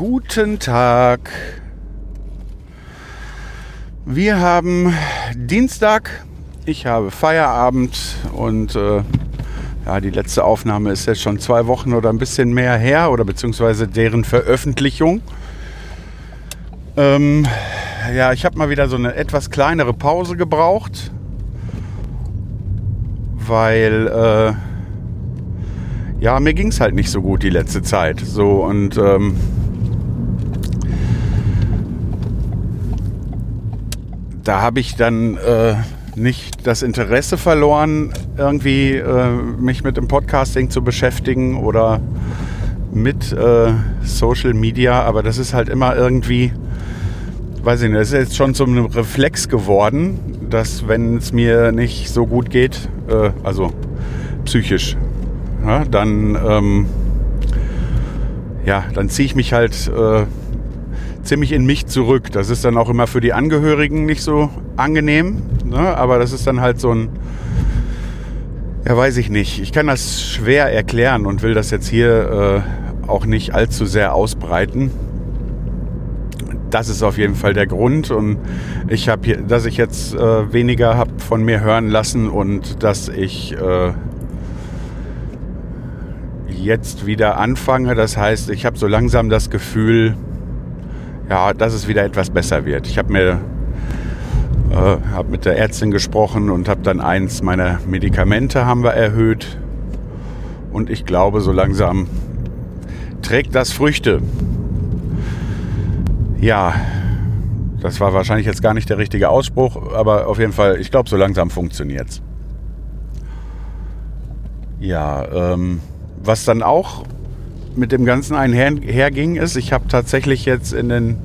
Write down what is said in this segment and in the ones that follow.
Guten Tag. Wir haben Dienstag. Ich habe Feierabend und äh, ja, die letzte Aufnahme ist jetzt schon zwei Wochen oder ein bisschen mehr her oder beziehungsweise deren Veröffentlichung. Ähm, ja, ich habe mal wieder so eine etwas kleinere Pause gebraucht, weil äh, ja, mir ging es halt nicht so gut die letzte Zeit. So und ähm, da habe ich dann äh, nicht das Interesse verloren, irgendwie äh, mich mit dem Podcasting zu beschäftigen oder mit äh, Social Media, aber das ist halt immer irgendwie, weiß ich nicht, das ist jetzt schon zum Reflex geworden, dass wenn es mir nicht so gut geht, äh, also psychisch, ja, dann ähm, ja, dann ziehe ich mich halt äh, ziemlich in mich zurück. Das ist dann auch immer für die Angehörigen nicht so angenehm, ne? aber das ist dann halt so ein, ja weiß ich nicht. Ich kann das schwer erklären und will das jetzt hier äh, auch nicht allzu sehr ausbreiten. Das ist auf jeden Fall der Grund und ich habe dass ich jetzt äh, weniger habe von mir hören lassen und dass ich äh, jetzt wieder anfange. Das heißt, ich habe so langsam das Gefühl, ja, dass es wieder etwas besser wird. Ich habe äh, hab mit der Ärztin gesprochen und habe dann eins meiner Medikamente haben wir erhöht und ich glaube, so langsam trägt das Früchte. Ja, das war wahrscheinlich jetzt gar nicht der richtige Ausspruch, aber auf jeden Fall, ich glaube, so langsam funktioniert's. Ja, ähm, was dann auch mit dem Ganzen einherging, ist, ich habe tatsächlich jetzt in den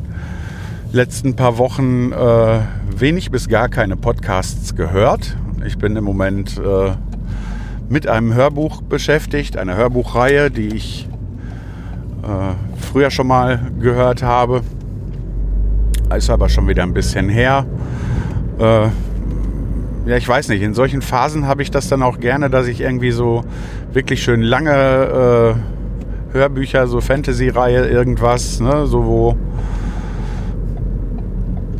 letzten paar Wochen äh, wenig bis gar keine Podcasts gehört. Ich bin im Moment äh, mit einem Hörbuch beschäftigt, einer Hörbuchreihe, die ich äh, früher schon mal gehört habe. Ist aber schon wieder ein bisschen her. Äh, ja, ich weiß nicht, in solchen Phasen habe ich das dann auch gerne, dass ich irgendwie so wirklich schön lange äh, Hörbücher, so Fantasy-Reihe, irgendwas, ne, so wo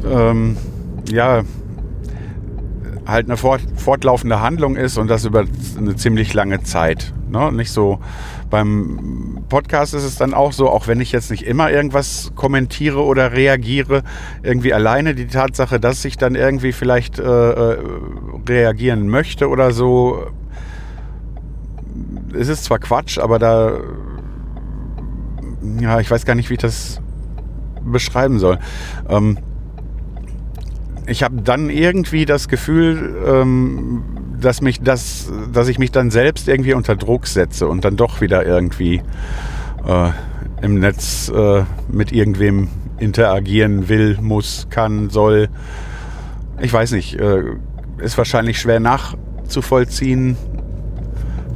ähm, ja halt eine fort, fortlaufende Handlung ist und das über eine ziemlich lange Zeit. Ne? Nicht so beim Podcast ist es dann auch so, auch wenn ich jetzt nicht immer irgendwas kommentiere oder reagiere, irgendwie alleine die Tatsache, dass ich dann irgendwie vielleicht äh, äh reagieren möchte oder so, es ist zwar Quatsch, aber da, ja, ich weiß gar nicht, wie ich das beschreiben soll. Ähm, ich habe dann irgendwie das Gefühl, ähm, dass mich das, dass ich mich dann selbst irgendwie unter Druck setze und dann doch wieder irgendwie äh, im Netz äh, mit irgendwem interagieren will, muss, kann, soll. Ich weiß nicht, äh, ist wahrscheinlich schwer nachzuvollziehen,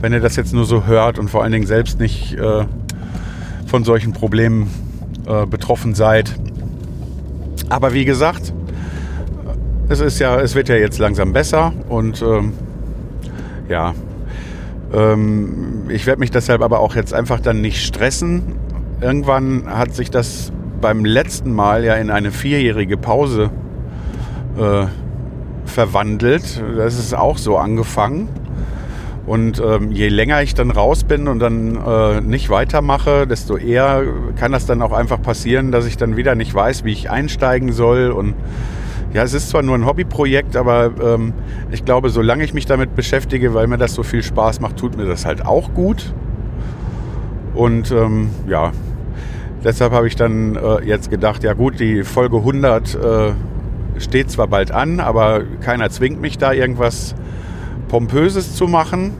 wenn ihr das jetzt nur so hört und vor allen Dingen selbst nicht äh, von solchen Problemen äh, betroffen seid. Aber wie gesagt, es ist ja, es wird ja jetzt langsam besser und ähm, ja, ähm, ich werde mich deshalb aber auch jetzt einfach dann nicht stressen. Irgendwann hat sich das beim letzten Mal ja in eine vierjährige Pause äh, verwandelt. Das ist auch so angefangen. Und ähm, je länger ich dann raus bin und dann äh, nicht weitermache, desto eher kann das dann auch einfach passieren, dass ich dann wieder nicht weiß, wie ich einsteigen soll. Und ja, es ist zwar nur ein Hobbyprojekt, aber ähm, ich glaube, solange ich mich damit beschäftige, weil mir das so viel Spaß macht, tut mir das halt auch gut. Und ähm, ja, deshalb habe ich dann äh, jetzt gedacht, ja gut, die Folge 100 äh, steht zwar bald an, aber keiner zwingt mich da irgendwas Pompöses zu machen.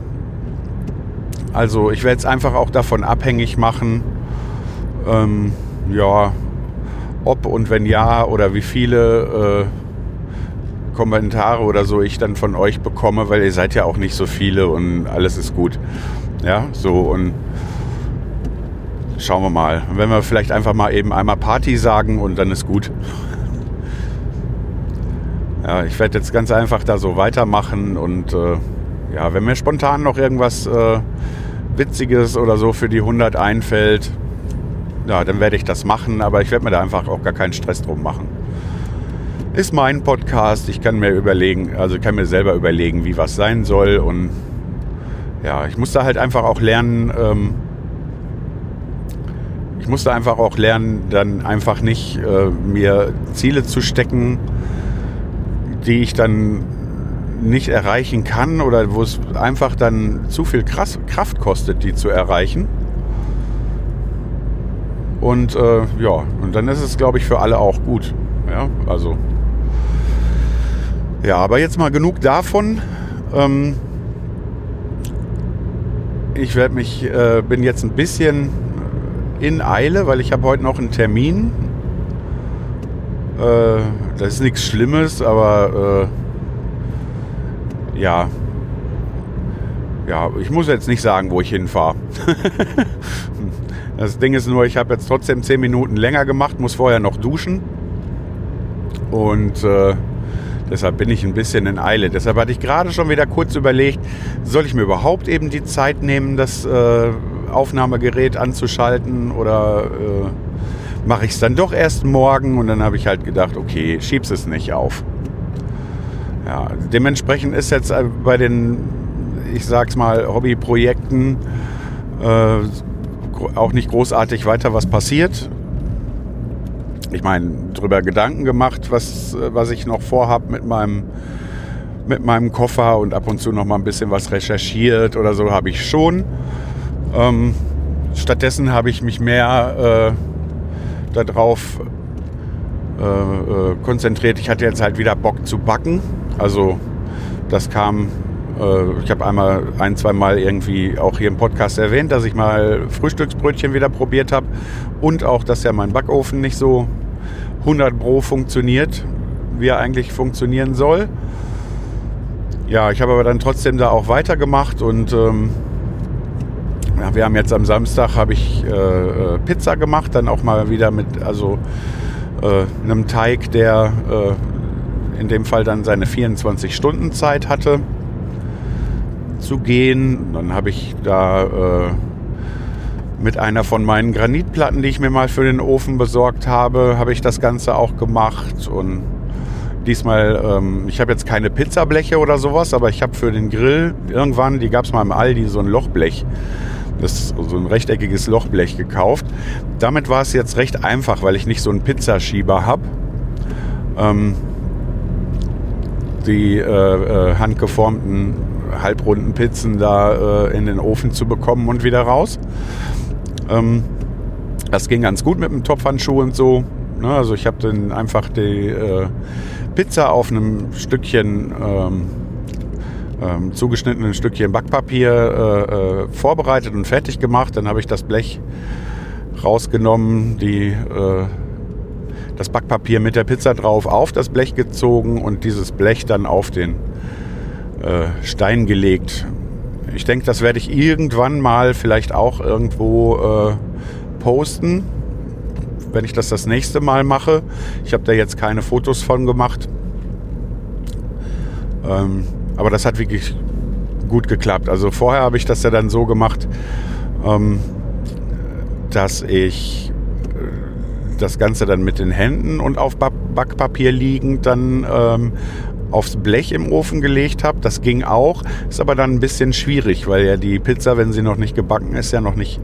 Also ich werde es einfach auch davon abhängig machen, ähm, ja, ob und wenn ja oder wie viele äh, Kommentare oder so ich dann von euch bekomme, weil ihr seid ja auch nicht so viele und alles ist gut. Ja, so und schauen wir mal. Wenn wir vielleicht einfach mal eben einmal Party sagen und dann ist gut. Ja, ich werde jetzt ganz einfach da so weitermachen und äh, ja, wenn mir spontan noch irgendwas äh, Witziges oder so für die 100 einfällt, ja, dann werde ich das machen, aber ich werde mir da einfach auch gar keinen Stress drum machen. Ist mein Podcast, ich kann mir überlegen, also kann mir selber überlegen, wie was sein soll und ja, ich musste halt einfach auch lernen, ähm, ich musste einfach auch lernen, dann einfach nicht äh, mir Ziele zu stecken, die ich dann nicht erreichen kann oder wo es einfach dann zu viel Kraft kostet, die zu erreichen. Und äh, ja, und dann ist es, glaube ich, für alle auch gut. Ja, also. Ja, aber jetzt mal genug davon. Ähm, ich werde mich, äh, bin jetzt ein bisschen in Eile, weil ich habe heute noch einen Termin. Äh, das ist nichts Schlimmes, aber äh, ja. Ja, ich muss jetzt nicht sagen, wo ich hinfahre. das Ding ist nur, ich habe jetzt trotzdem 10 Minuten länger gemacht, muss vorher noch duschen. Und äh, deshalb bin ich ein bisschen in Eile. Deshalb hatte ich gerade schon wieder kurz überlegt, soll ich mir überhaupt eben die Zeit nehmen, das äh, Aufnahmegerät anzuschalten oder äh, mache ich es dann doch erst morgen und dann habe ich halt gedacht, okay, schieb's es nicht auf. Ja, dementsprechend ist jetzt äh, bei den, ich sag's mal, Hobbyprojekten äh, auch nicht großartig weiter was passiert. Ich meine, drüber Gedanken gemacht, was, was ich noch vorhab mit meinem, mit meinem Koffer und ab und zu noch mal ein bisschen was recherchiert oder so habe ich schon. Ähm, stattdessen habe ich mich mehr äh, darauf äh, äh, konzentriert. Ich hatte jetzt halt wieder Bock zu backen. Also das kam, äh, ich habe einmal ein, zwei Mal irgendwie auch hier im Podcast erwähnt, dass ich mal Frühstücksbrötchen wieder probiert habe und auch, dass ja mein Backofen nicht so 100 Pro funktioniert, wie er eigentlich funktionieren soll. Ja, ich habe aber dann trotzdem da auch weitergemacht und ähm, wir haben jetzt am Samstag habe ich äh, äh, Pizza gemacht, dann auch mal wieder mit also äh, einem Teig, der äh, in dem Fall dann seine 24 Stunden Zeit hatte zu gehen. Dann habe ich da äh, mit einer von meinen Granitplatten, die ich mir mal für den Ofen besorgt habe, habe ich das Ganze auch gemacht und diesmal, ähm, ich habe jetzt keine Pizzableche oder sowas, aber ich habe für den Grill irgendwann, die gab es mal im Aldi, so ein Lochblech das so ein rechteckiges Lochblech gekauft. Damit war es jetzt recht einfach, weil ich nicht so einen Pizzaschieber habe. Ähm, die äh, äh, handgeformten halbrunden Pizzen da äh, in den Ofen zu bekommen und wieder raus. Ähm, das ging ganz gut mit dem Topfhandschuh und so. Ne? Also ich habe dann einfach die äh, Pizza auf einem Stückchen ähm, ähm, zugeschnittenen Stückchen Backpapier äh, äh, vorbereitet und fertig gemacht. Dann habe ich das Blech rausgenommen, die, äh, das Backpapier mit der Pizza drauf auf das Blech gezogen und dieses Blech dann auf den äh, Stein gelegt. Ich denke, das werde ich irgendwann mal vielleicht auch irgendwo posten, wenn ich das das nächste Mal mache. Ich habe da jetzt keine Fotos von gemacht. Ähm, aber das hat wirklich gut geklappt. Also vorher habe ich das ja dann so gemacht, ähm, dass ich äh, das Ganze dann mit den Händen und auf Backpapier liegend dann ähm, aufs Blech im Ofen gelegt habe. Das ging auch, ist aber dann ein bisschen schwierig, weil ja die Pizza, wenn sie noch nicht gebacken ist, ja noch nicht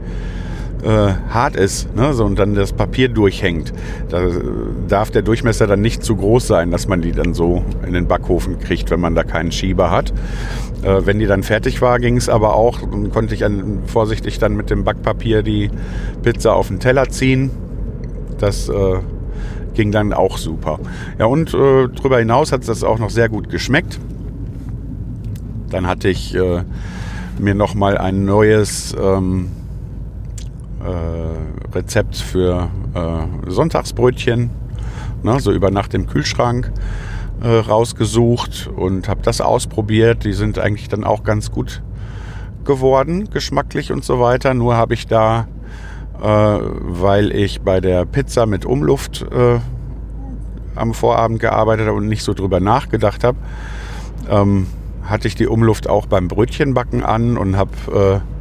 äh, hart ist ne? so, und dann das Papier durchhängt. Da darf der Durchmesser dann nicht zu groß sein, dass man die dann so in den Backofen kriegt, wenn man da keinen Schieber hat. Äh, wenn die dann fertig war, ging es aber auch, dann konnte ich an, vorsichtig dann mit dem Backpapier die Pizza auf den Teller ziehen. Das äh, ging dann auch super. Ja, und äh, darüber hinaus hat das auch noch sehr gut geschmeckt. Dann hatte ich äh, mir nochmal ein neues ähm, äh, Rezept für äh, Sonntagsbrötchen, ne, so über Nacht im Kühlschrank äh, rausgesucht und habe das ausprobiert. Die sind eigentlich dann auch ganz gut geworden, geschmacklich und so weiter. Nur habe ich da, äh, weil ich bei der Pizza mit Umluft äh, am Vorabend gearbeitet habe und nicht so drüber nachgedacht habe, ähm, hatte ich die Umluft auch beim Brötchenbacken an und habe äh,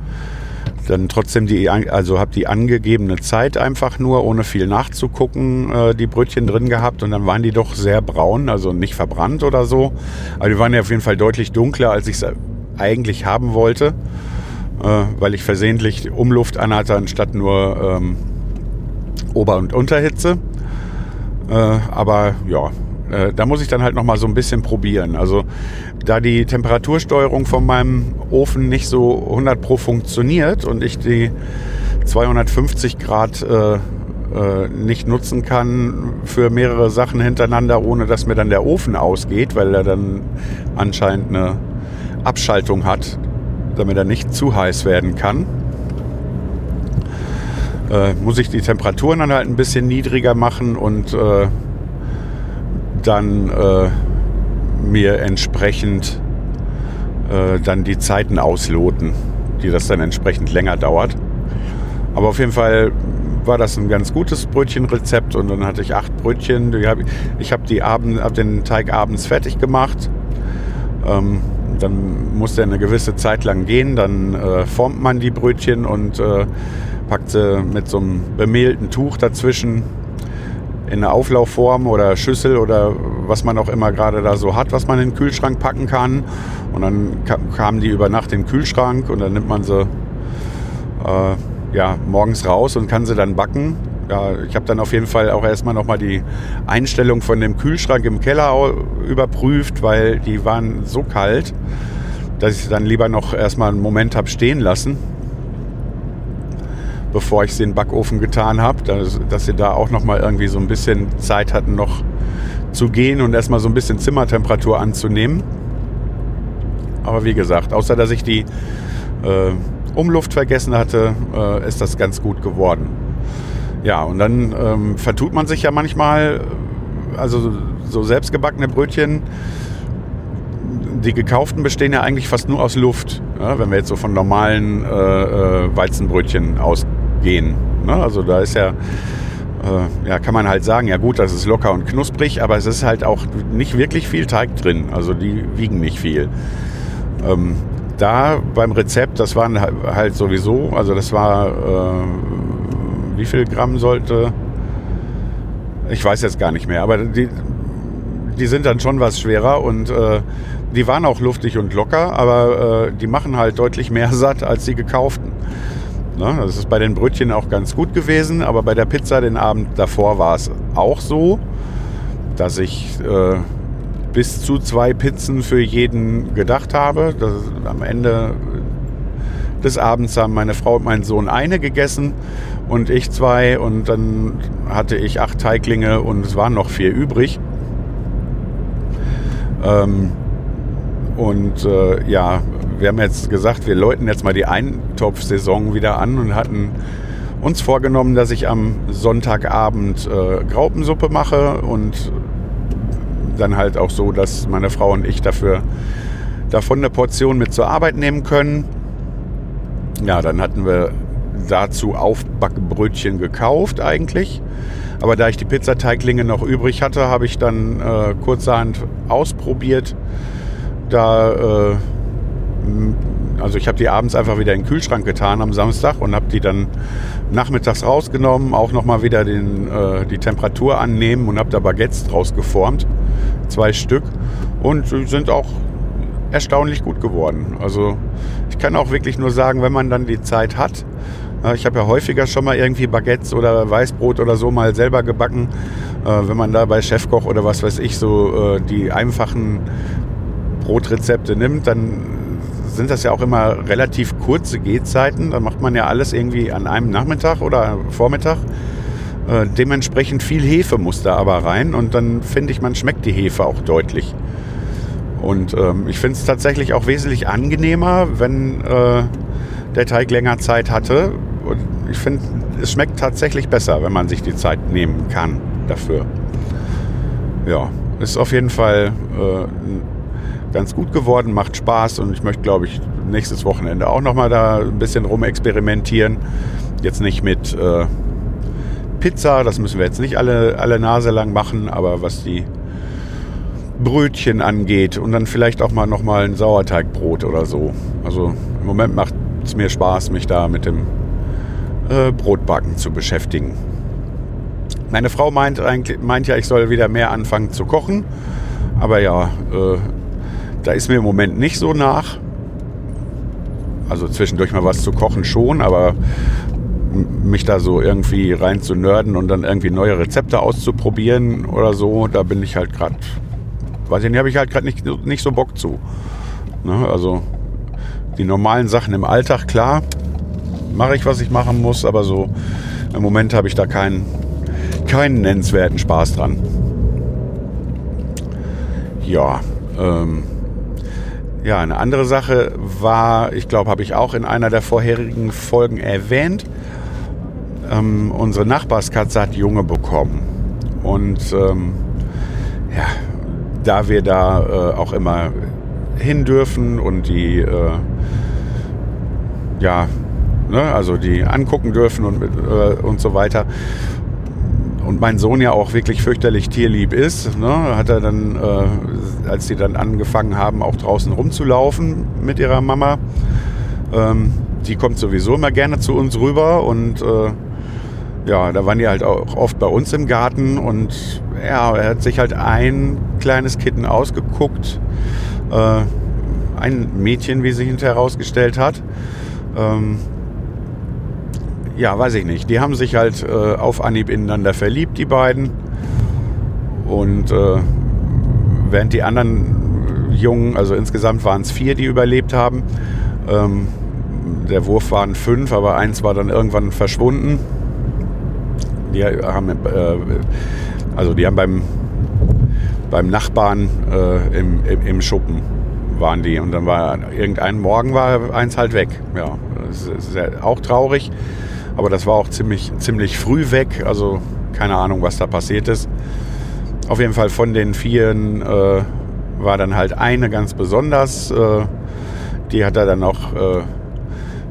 dann trotzdem die, also habe die angegebene Zeit einfach nur, ohne viel nachzugucken, äh, die Brötchen drin gehabt und dann waren die doch sehr braun, also nicht verbrannt oder so. Aber die waren ja auf jeden Fall deutlich dunkler, als ich es eigentlich haben wollte, äh, weil ich versehentlich Umluft anhatte, anstatt nur ähm, Ober- und Unterhitze. Äh, aber ja, äh, da muss ich dann halt noch mal so ein bisschen probieren. Also da die Temperatursteuerung von meinem Ofen nicht so 100 pro funktioniert und ich die 250 Grad äh, äh, nicht nutzen kann für mehrere Sachen hintereinander, ohne dass mir dann der Ofen ausgeht, weil er dann anscheinend eine Abschaltung hat, damit er nicht zu heiß werden kann. Äh, muss ich die Temperaturen dann halt ein bisschen niedriger machen und äh, dann äh, mir entsprechend äh, dann die Zeiten ausloten, die das dann entsprechend länger dauert. Aber auf jeden Fall war das ein ganz gutes Brötchenrezept und dann hatte ich acht Brötchen. Ich habe die Abend, hab den Teig abends fertig gemacht. Ähm, dann musste er eine gewisse Zeit lang gehen. Dann äh, formt man die Brötchen und äh, packt sie mit so einem bemehlten Tuch dazwischen in eine Auflaufform oder Schüssel oder was man auch immer gerade da so hat, was man in den Kühlschrank packen kann. Und dann kamen die über Nacht in den Kühlschrank und dann nimmt man sie äh, ja, morgens raus und kann sie dann backen. Ja, ich habe dann auf jeden Fall auch erstmal nochmal die Einstellung von dem Kühlschrank im Keller überprüft, weil die waren so kalt, dass ich sie dann lieber noch erstmal einen Moment habe stehen lassen bevor ich sie in den Backofen getan habe, dass, dass sie da auch noch mal irgendwie so ein bisschen Zeit hatten, noch zu gehen und erstmal so ein bisschen Zimmertemperatur anzunehmen. Aber wie gesagt, außer dass ich die äh, Umluft vergessen hatte, äh, ist das ganz gut geworden. Ja, und dann ähm, vertut man sich ja manchmal, also so selbstgebackene Brötchen, die gekauften bestehen ja eigentlich fast nur aus Luft, ja, wenn wir jetzt so von normalen äh, äh Weizenbrötchen ausgehen gehen. Ne? Also da ist ja, äh, ja, kann man halt sagen, ja gut, das ist locker und knusprig, aber es ist halt auch nicht wirklich viel Teig drin. Also die wiegen nicht viel. Ähm, da beim Rezept, das waren halt sowieso, also das war, äh, wie viel Gramm sollte, ich weiß jetzt gar nicht mehr, aber die, die sind dann schon was schwerer und äh, die waren auch luftig und locker, aber äh, die machen halt deutlich mehr satt als die gekauften. Ne? Das ist bei den Brötchen auch ganz gut gewesen, aber bei der Pizza den Abend davor war es auch so, dass ich äh, bis zu zwei Pizzen für jeden gedacht habe. Das, am Ende des Abends haben meine Frau und mein Sohn eine gegessen und ich zwei und dann hatte ich acht Teiglinge und es waren noch vier übrig. Ähm, und äh, ja, wir haben jetzt gesagt, wir läuten jetzt mal die Eintopfsaison wieder an und hatten uns vorgenommen, dass ich am Sonntagabend äh, Graupensuppe mache und dann halt auch so, dass meine Frau und ich dafür davon eine Portion mit zur Arbeit nehmen können. Ja, dann hatten wir dazu Aufbackbrötchen gekauft eigentlich. Aber da ich die Pizzateiglinge noch übrig hatte, habe ich dann äh, kurzerhand ausprobiert. Da äh, also ich habe die abends einfach wieder in den Kühlschrank getan am Samstag und habe die dann nachmittags rausgenommen, auch nochmal wieder den, äh, die Temperatur annehmen und habe da Baguettes draus geformt, zwei Stück und sind auch erstaunlich gut geworden. Also ich kann auch wirklich nur sagen, wenn man dann die Zeit hat, äh, ich habe ja häufiger schon mal irgendwie Baguettes oder Weißbrot oder so mal selber gebacken. Äh, wenn man da bei Chefkoch oder was weiß ich so äh, die einfachen Brotrezepte nimmt, dann sind das ja auch immer relativ kurze Gehzeiten. Da macht man ja alles irgendwie an einem Nachmittag oder Vormittag. Äh, dementsprechend viel Hefe muss da aber rein und dann finde ich, man schmeckt die Hefe auch deutlich. Und ähm, ich finde es tatsächlich auch wesentlich angenehmer, wenn äh, der Teig länger Zeit hatte. Und ich finde, es schmeckt tatsächlich besser, wenn man sich die Zeit nehmen kann dafür. Ja, ist auf jeden Fall äh, ganz gut geworden, macht Spaß und ich möchte, glaube ich, nächstes Wochenende auch nochmal da ein bisschen rumexperimentieren. Jetzt nicht mit äh, Pizza, das müssen wir jetzt nicht alle, alle Nase lang machen, aber was die Brötchen angeht und dann vielleicht auch mal nochmal ein Sauerteigbrot oder so. Also im Moment macht es mir Spaß, mich da mit dem äh, Brotbacken zu beschäftigen. Meine Frau meint, meint ja, ich soll wieder mehr anfangen zu kochen. Aber ja, äh, da ist mir im Moment nicht so nach. Also zwischendurch mal was zu kochen schon, aber mich da so irgendwie rein zu nörden und dann irgendwie neue Rezepte auszuprobieren oder so, da bin ich halt gerade, weiß ich nicht, habe ich halt gerade nicht, nicht so Bock zu. Ne? Also die normalen Sachen im Alltag, klar, mache ich, was ich machen muss, aber so im Moment habe ich da keinen, keinen nennenswerten Spaß dran. Ja, ähm, ja, eine andere Sache war, ich glaube, habe ich auch in einer der vorherigen Folgen erwähnt, ähm, unsere Nachbarskatze hat Junge bekommen. Und ähm, ja, da wir da äh, auch immer hin dürfen und die, äh, ja, ne, also die angucken dürfen und, äh, und so weiter. Und mein Sohn ja auch wirklich fürchterlich tierlieb ist, ne, hat er dann, äh, als die dann angefangen haben, auch draußen rumzulaufen mit ihrer Mama, ähm, die kommt sowieso immer gerne zu uns rüber und äh, ja, da waren die halt auch oft bei uns im Garten und ja, er hat sich halt ein kleines Kitten ausgeguckt. Äh, ein Mädchen, wie sich hinterher herausgestellt hat. Ähm, ja, weiß ich nicht. Die haben sich halt äh, auf Anhieb ineinander verliebt, die beiden. Und äh, während die anderen Jungen, also insgesamt waren es vier, die überlebt haben. Ähm, der Wurf waren fünf, aber eins war dann irgendwann verschwunden. Die haben, äh, also die haben beim, beim Nachbarn äh, im, im, im, Schuppen waren die und dann war irgendein Morgen war eins halt weg. Ja, das ist ja auch traurig, aber das war auch ziemlich, ziemlich früh weg. Also keine Ahnung, was da passiert ist. Auf jeden Fall von den vieren äh, war dann halt eine ganz besonders. Äh, die hat er dann auch äh,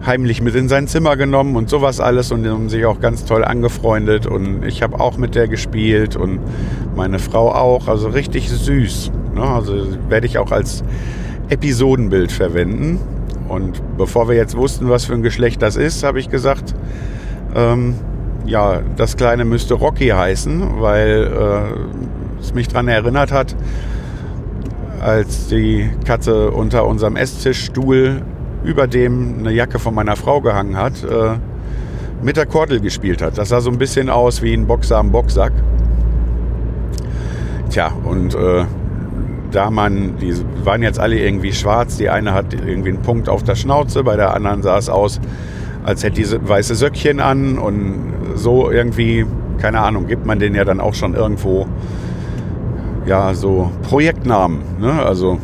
heimlich mit in sein Zimmer genommen und sowas alles und haben sich auch ganz toll angefreundet und ich habe auch mit der gespielt und meine Frau auch, also richtig süß. Ne? Also werde ich auch als Episodenbild verwenden. Und bevor wir jetzt wussten, was für ein Geschlecht das ist, habe ich gesagt, ähm, ja, das Kleine müsste Rocky heißen, weil äh, es mich daran erinnert hat, als die Katze unter unserem Esstischstuhl über dem eine Jacke von meiner Frau gehangen hat, äh, mit der Kordel gespielt hat. Das sah so ein bisschen aus wie ein Boxer am Boxsack. Tja, und äh, da man, die waren jetzt alle irgendwie schwarz, die eine hat irgendwie einen Punkt auf der Schnauze, bei der anderen sah es aus, als hätte diese weiße Söckchen an und so irgendwie, keine Ahnung, gibt man denen ja dann auch schon irgendwo ja so Projektnamen, ne? Also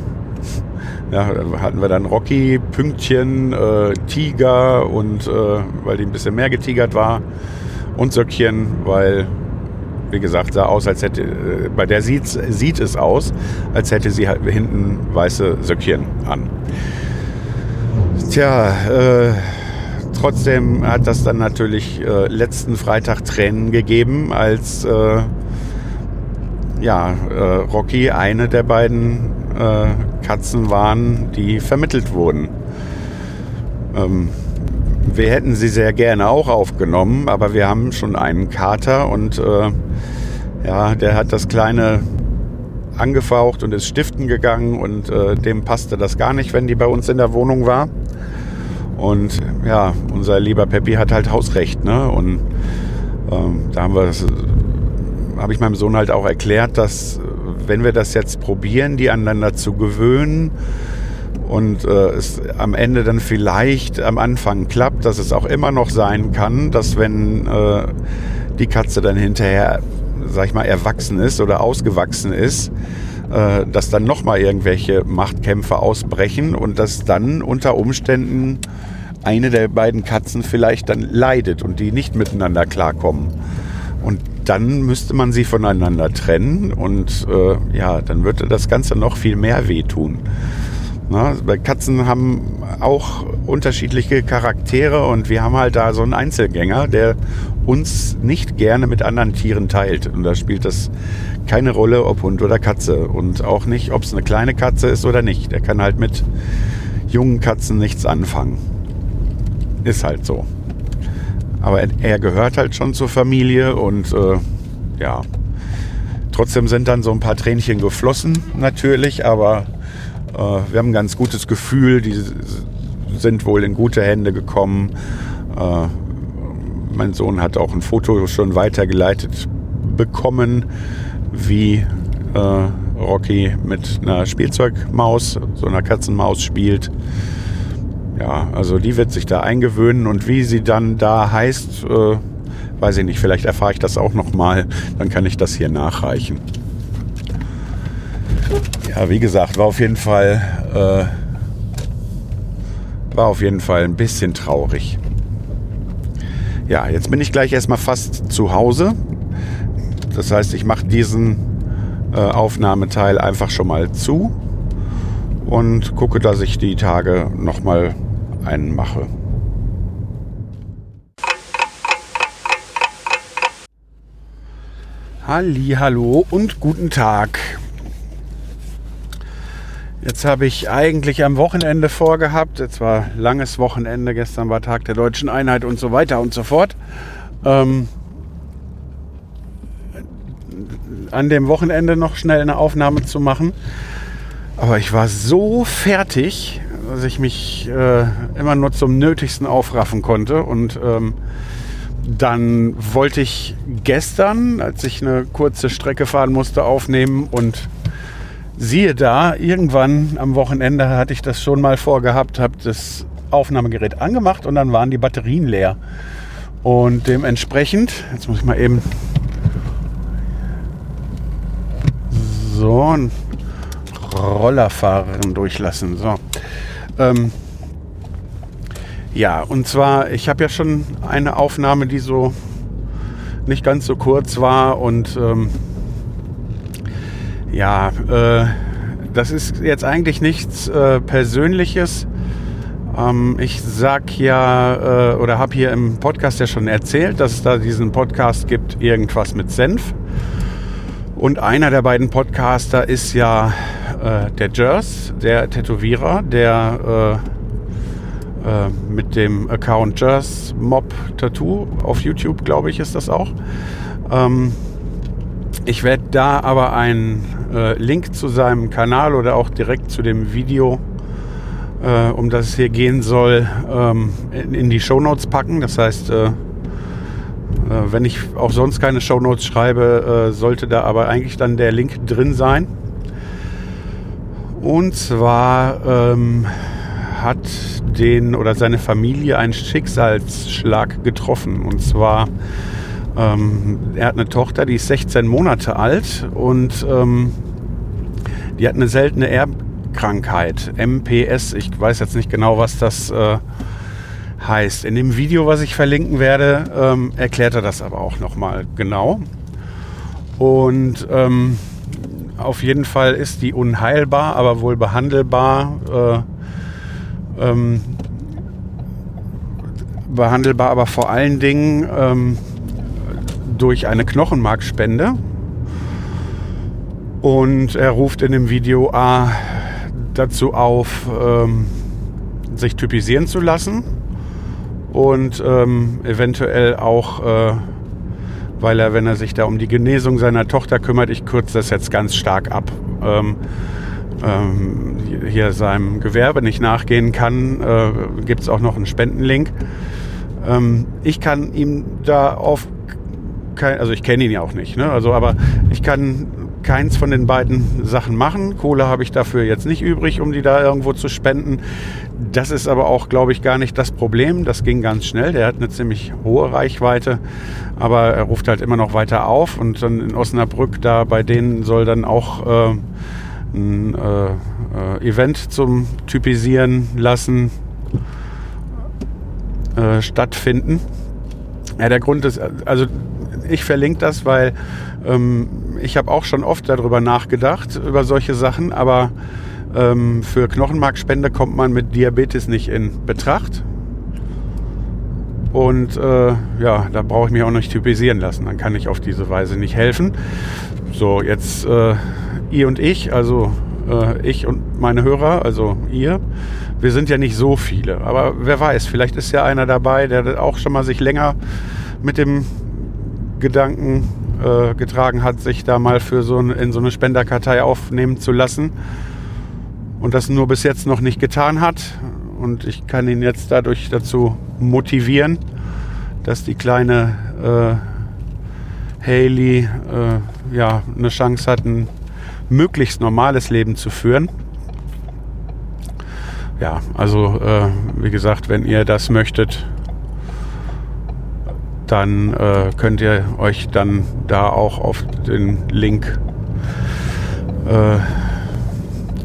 ja, hatten wir dann Rocky, Pünktchen, äh, Tiger und äh, weil die ein bisschen mehr getigert war und Söckchen, weil wie gesagt sah aus, als hätte äh, bei der sieht, sieht es aus, als hätte sie halt hinten weiße Söckchen an. Tja, äh, trotzdem hat das dann natürlich äh, letzten Freitag Tränen gegeben, als äh, ja, Rocky eine der beiden Katzen waren, die vermittelt wurden. Ähm, wir hätten sie sehr gerne auch aufgenommen, aber wir haben schon einen Kater und äh, ja, der hat das Kleine angefaucht und ist stiften gegangen und äh, dem passte das gar nicht, wenn die bei uns in der Wohnung war. Und ja, unser lieber Peppi hat halt Hausrecht, ne? Und ähm, da haben wir das, habe ich meinem Sohn halt auch erklärt, dass wenn wir das jetzt probieren, die aneinander zu gewöhnen und äh, es am Ende dann vielleicht am Anfang klappt, dass es auch immer noch sein kann, dass wenn äh, die Katze dann hinterher, sag ich mal, erwachsen ist oder ausgewachsen ist, äh, dass dann nochmal irgendwelche Machtkämpfe ausbrechen und dass dann unter Umständen eine der beiden Katzen vielleicht dann leidet und die nicht miteinander klarkommen. Und dann müsste man sie voneinander trennen und äh, ja, dann würde das Ganze noch viel mehr wehtun. Na, Katzen haben auch unterschiedliche Charaktere und wir haben halt da so einen Einzelgänger, der uns nicht gerne mit anderen Tieren teilt. Und da spielt das keine Rolle, ob Hund oder Katze. Und auch nicht, ob es eine kleine Katze ist oder nicht. Der kann halt mit jungen Katzen nichts anfangen. Ist halt so. Aber er gehört halt schon zur Familie und äh, ja. Trotzdem sind dann so ein paar Tränchen geflossen, natürlich, aber äh, wir haben ein ganz gutes Gefühl. Die sind wohl in gute Hände gekommen. Äh, mein Sohn hat auch ein Foto schon weitergeleitet bekommen, wie äh, Rocky mit einer Spielzeugmaus, so einer Katzenmaus spielt. Ja, also die wird sich da eingewöhnen und wie sie dann da heißt, äh, weiß ich nicht. Vielleicht erfahre ich das auch noch mal, dann kann ich das hier nachreichen. Ja, wie gesagt, war auf jeden Fall äh, war auf jeden Fall ein bisschen traurig. Ja, jetzt bin ich gleich erstmal fast zu Hause. Das heißt, ich mache diesen äh, Aufnahmeteil einfach schon mal zu und gucke, dass ich die Tage noch mal einen mache. Halli, hallo und guten Tag. Jetzt habe ich eigentlich am Wochenende vorgehabt, jetzt war langes Wochenende, gestern war Tag der deutschen Einheit und so weiter und so fort. Ähm, an dem Wochenende noch schnell eine Aufnahme zu machen. Aber ich war so fertig, dass ich mich äh, immer nur zum Nötigsten aufraffen konnte. Und ähm, dann wollte ich gestern, als ich eine kurze Strecke fahren musste, aufnehmen und siehe da, irgendwann am Wochenende hatte ich das schon mal vorgehabt, habe das Aufnahmegerät angemacht und dann waren die Batterien leer. Und dementsprechend, jetzt muss ich mal eben so ein Rollerfahren durchlassen. So. Ähm, ja, und zwar, ich habe ja schon eine Aufnahme, die so nicht ganz so kurz war und ähm, ja, äh, das ist jetzt eigentlich nichts äh, Persönliches. Ähm, ich sag ja äh, oder habe hier im Podcast ja schon erzählt, dass es da diesen Podcast gibt, irgendwas mit Senf. Und einer der beiden Podcaster ist ja äh, der Jers, der Tätowierer, der äh, äh, mit dem Account Jers Mob Tattoo auf YouTube, glaube ich, ist das auch. Ähm, ich werde da aber einen äh, Link zu seinem Kanal oder auch direkt zu dem Video, äh, um das es hier gehen soll, ähm, in, in, die Show Notes packen. Das heißt, äh, wenn ich auch sonst keine Show Notes schreibe, sollte da aber eigentlich dann der Link drin sein. Und zwar ähm, hat den oder seine Familie einen Schicksalsschlag getroffen. Und zwar ähm, er hat eine Tochter, die ist 16 Monate alt und ähm, die hat eine seltene Erbkrankheit, MPS. Ich weiß jetzt nicht genau, was das äh, heißt. In dem Video, was ich verlinken werde, ähm, erklärt er das aber auch nochmal genau. Und ähm, auf jeden Fall ist die unheilbar, aber wohl behandelbar. Äh, ähm, behandelbar, aber vor allen Dingen ähm, durch eine Knochenmarkspende. Und er ruft in dem Video A dazu auf, ähm, sich typisieren zu lassen und ähm, eventuell auch, äh, weil er, wenn er sich da um die Genesung seiner Tochter kümmert, ich kürze das jetzt ganz stark ab, ähm, ähm hier seinem Gewerbe nicht nachgehen kann, äh, gibt es auch noch einen Spendenlink. Ähm, ich kann ihm da auf kein, also ich kenne ihn ja auch nicht, ne? Also, aber ich kann keins von den beiden Sachen machen. Kohle habe ich dafür jetzt nicht übrig, um die da irgendwo zu spenden. Das ist aber auch, glaube ich, gar nicht das Problem. Das ging ganz schnell. Der hat eine ziemlich hohe Reichweite, aber er ruft halt immer noch weiter auf. Und dann in Osnabrück, da bei denen soll dann auch äh, ein äh, äh, Event zum Typisieren lassen äh, stattfinden. Ja, der Grund ist, also ich verlinke das, weil ähm, ich habe auch schon oft darüber nachgedacht, über solche Sachen, aber ähm, für Knochenmarkspende kommt man mit Diabetes nicht in Betracht. Und äh, ja, da brauche ich mich auch nicht typisieren lassen. Dann kann ich auf diese Weise nicht helfen. So, jetzt äh, ihr und ich, also äh, ich und meine Hörer, also ihr, wir sind ja nicht so viele. Aber wer weiß, vielleicht ist ja einer dabei, der auch schon mal sich länger mit dem Gedanken äh, getragen hat, sich da mal für so ein, in so eine Spenderkartei aufnehmen zu lassen und das nur bis jetzt noch nicht getan hat. Und ich kann ihn jetzt dadurch dazu motivieren, dass die kleine äh, Haley äh, ja, eine Chance hat, ein möglichst normales Leben zu führen. Ja, also äh, wie gesagt, wenn ihr das möchtet, dann äh, könnt ihr euch dann da auch auf den Link äh,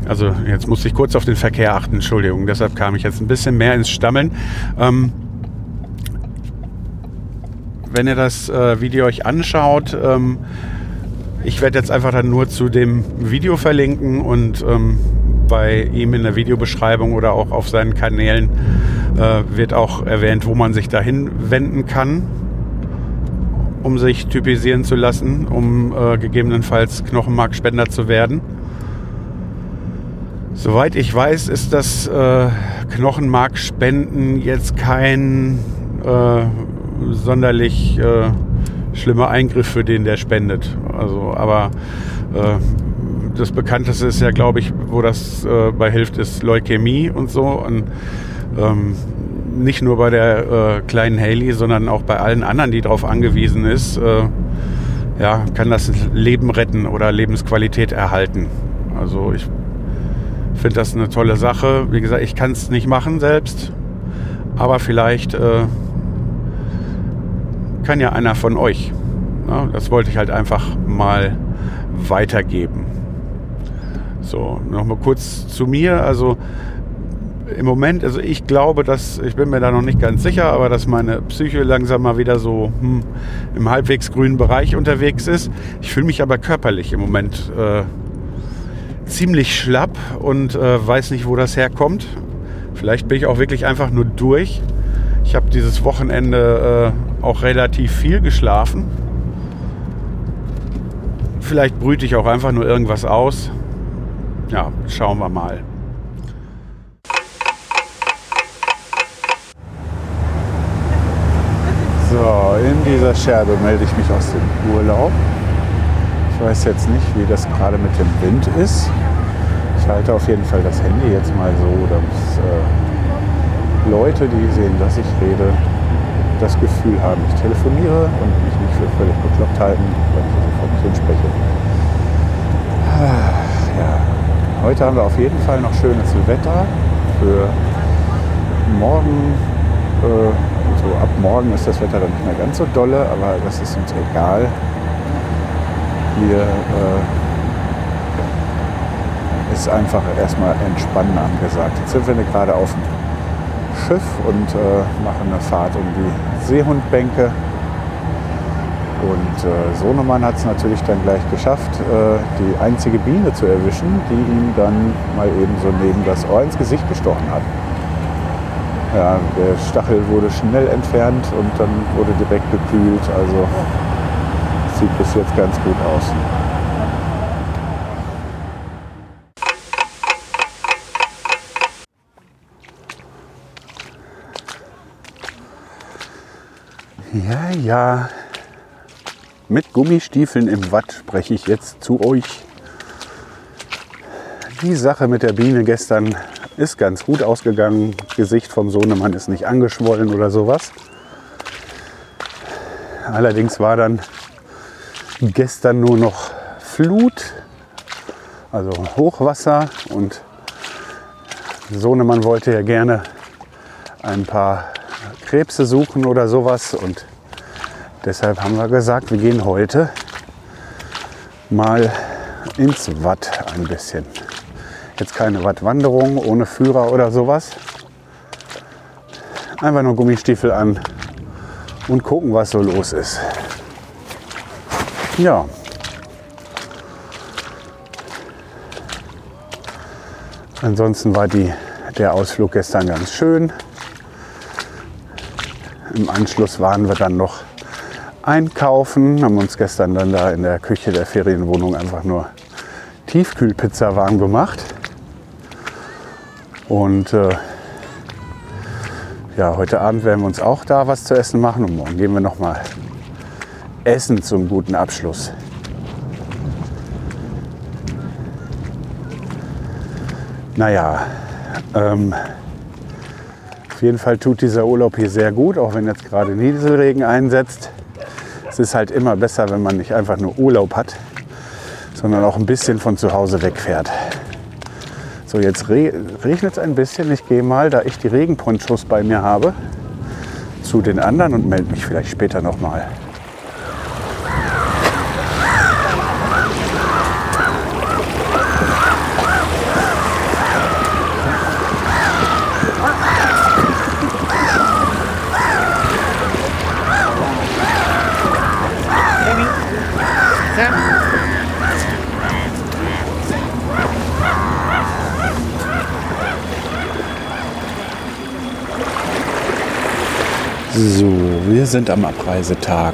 also jetzt muss ich kurz auf den Verkehr achten, Entschuldigung, deshalb kam ich jetzt ein bisschen mehr ins Stammeln. Ähm, wenn ihr das äh, Video euch anschaut, ähm, ich werde jetzt einfach dann nur zu dem Video verlinken und ähm, bei ihm in der Videobeschreibung oder auch auf seinen Kanälen äh, wird auch erwähnt, wo man sich dahin wenden kann, um sich typisieren zu lassen, um äh, gegebenenfalls Knochenmarkspender zu werden. Soweit ich weiß, ist das äh, Knochenmarkspenden jetzt kein äh, sonderlich äh, schlimmer Eingriff für den, der spendet. Also, aber äh, das bekannteste ist ja, glaube ich, wo das äh, bei hilft, ist Leukämie und so. Und ähm, nicht nur bei der äh, kleinen Haley, sondern auch bei allen anderen, die darauf angewiesen ist, äh, ja, kann das Leben retten oder Lebensqualität erhalten. Also ich finde das eine tolle Sache. Wie gesagt, ich kann es nicht machen selbst, aber vielleicht äh, kann ja einer von euch. Ja, das wollte ich halt einfach mal weitergeben. So, nochmal kurz zu mir. Also im Moment, also ich glaube, dass, ich bin mir da noch nicht ganz sicher, aber dass meine Psyche langsam mal wieder so hm, im halbwegs grünen Bereich unterwegs ist. Ich fühle mich aber körperlich im Moment äh, ziemlich schlapp und äh, weiß nicht, wo das herkommt. Vielleicht bin ich auch wirklich einfach nur durch. Ich habe dieses Wochenende äh, auch relativ viel geschlafen. Vielleicht brüte ich auch einfach nur irgendwas aus. Ja, schauen wir mal. So, in dieser Scherbe melde ich mich aus dem Urlaub. Ich weiß jetzt nicht, wie das gerade mit dem Wind ist. Ich halte auf jeden Fall das Handy jetzt mal so, dass äh, Leute, die sehen, dass ich rede, das Gefühl haben, ich telefoniere und mich nicht für völlig bekloppt halten, wenn ich so vor mich hinspreche. Ja, heute haben wir auf jeden Fall noch schönes Wetter für morgen. Äh, so ab morgen ist das Wetter dann nicht mehr ganz so dolle, aber das ist uns egal. Hier äh, ist einfach erstmal Entspannen angesagt. Jetzt sind wir gerade auf dem Schiff und äh, machen eine Fahrt um die Seehundbänke. Und äh, Sohnemann hat es natürlich dann gleich geschafft, äh, die einzige Biene zu erwischen, die ihm dann mal eben so neben das Ohr ins Gesicht gestochen hat. Ja, der Stachel wurde schnell entfernt und dann wurde direkt gekühlt. Also sieht bis jetzt ganz gut aus. Ja, ja. Mit Gummistiefeln im Watt spreche ich jetzt zu euch. Die Sache mit der Biene gestern ist ganz gut ausgegangen. Gesicht vom Sohnemann ist nicht angeschwollen oder sowas. Allerdings war dann gestern nur noch Flut, also Hochwasser und Sohnemann wollte ja gerne ein paar Krebse suchen oder sowas und deshalb haben wir gesagt, wir gehen heute mal ins Watt ein bisschen. Jetzt keine Wattwanderung ohne Führer oder sowas. Einfach nur Gummistiefel an und gucken, was so los ist. Ja. Ansonsten war die, der Ausflug gestern ganz schön. Im Anschluss waren wir dann noch einkaufen, haben uns gestern dann da in der Küche der Ferienwohnung einfach nur Tiefkühlpizza warm gemacht. Und äh, ja, heute Abend werden wir uns auch da was zu essen machen und morgen gehen wir noch mal essen zum guten Abschluss. Naja, ähm, auf jeden Fall tut dieser Urlaub hier sehr gut, auch wenn jetzt gerade Nieselregen einsetzt. Es ist halt immer besser, wenn man nicht einfach nur Urlaub hat, sondern auch ein bisschen von zu Hause wegfährt. So, jetzt re regnet es ein bisschen. Ich gehe mal, da ich die Regenponchos bei mir habe, zu den anderen und melde mich vielleicht später nochmal. So, wir sind am Abreisetag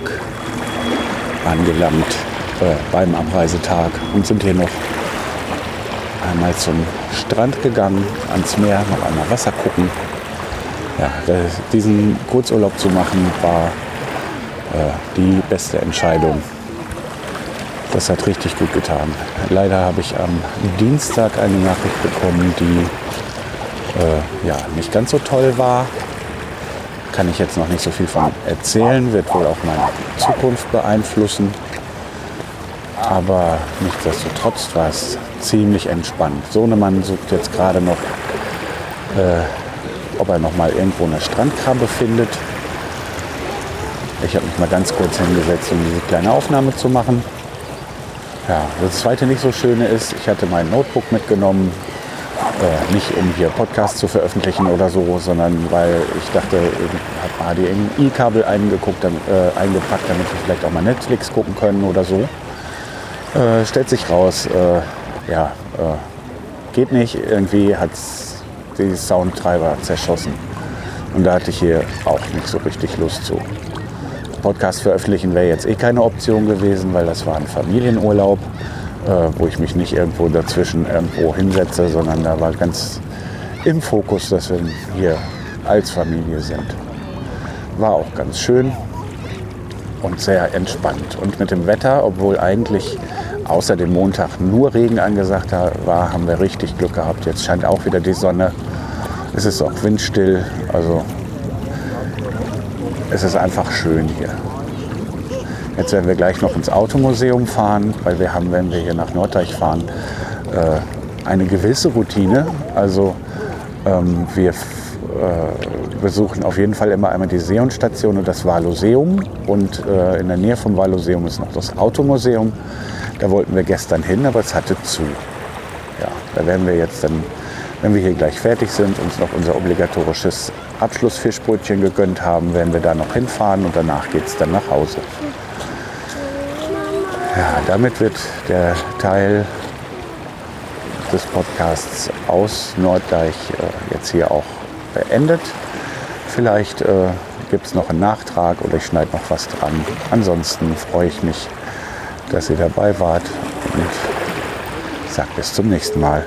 angelangt, äh, beim Abreisetag und sind hier noch einmal zum Strand gegangen, ans Meer, noch einmal Wasser gucken. Ja, diesen Kurzurlaub zu machen war äh, die beste Entscheidung. Das hat richtig gut getan. Leider habe ich am Dienstag eine Nachricht bekommen, die äh, ja, nicht ganz so toll war kann ich jetzt noch nicht so viel von erzählen, wird wohl auch meine Zukunft beeinflussen. Aber nichtsdestotrotz war es ziemlich entspannt. Sohnemann sucht jetzt gerade noch, äh, ob er noch mal irgendwo eine Strandkrabbe findet. Ich habe mich mal ganz kurz hingesetzt, um diese kleine Aufnahme zu machen. Ja, das zweite nicht so schöne ist, ich hatte mein Notebook mitgenommen, äh, nicht um hier Podcasts zu veröffentlichen oder so, sondern weil ich dachte, ich habe HDMI-Kabel eingeguckt, dann, äh, eingepackt, damit wir vielleicht auch mal Netflix gucken können oder so. Äh, stellt sich raus, äh, ja, äh, geht nicht. Irgendwie hat die Soundtreiber zerschossen. Und da hatte ich hier auch nicht so richtig Lust zu. Podcast veröffentlichen wäre jetzt eh keine Option gewesen, weil das war ein Familienurlaub wo ich mich nicht irgendwo dazwischen irgendwo hinsetze, sondern da war ganz im Fokus, dass wir hier als Familie sind. War auch ganz schön und sehr entspannt. Und mit dem Wetter, obwohl eigentlich außer dem Montag nur Regen angesagt war, haben wir richtig Glück gehabt. Jetzt scheint auch wieder die Sonne. Es ist auch windstill. Also es ist einfach schön hier. Jetzt werden wir gleich noch ins Automuseum fahren, weil wir haben, wenn wir hier nach Norddeich fahren, äh, eine gewisse Routine. Also ähm, wir äh, besuchen auf jeden Fall immer einmal die Seon-Station und das Valoseum. Und äh, in der Nähe vom Valoseum ist noch das Automuseum. Da wollten wir gestern hin, aber es hatte zu. Ja, da werden wir jetzt dann, wenn wir hier gleich fertig sind, uns noch unser obligatorisches Abschlussfischbrötchen gegönnt haben, werden wir da noch hinfahren und danach geht es dann nach Hause. Ja, damit wird der Teil des Podcasts aus Norddeich äh, jetzt hier auch beendet. Vielleicht äh, gibt es noch einen Nachtrag oder ich schneide noch was dran. Ansonsten freue ich mich, dass ihr dabei wart und sage bis zum nächsten Mal.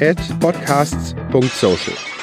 at podcasts.social.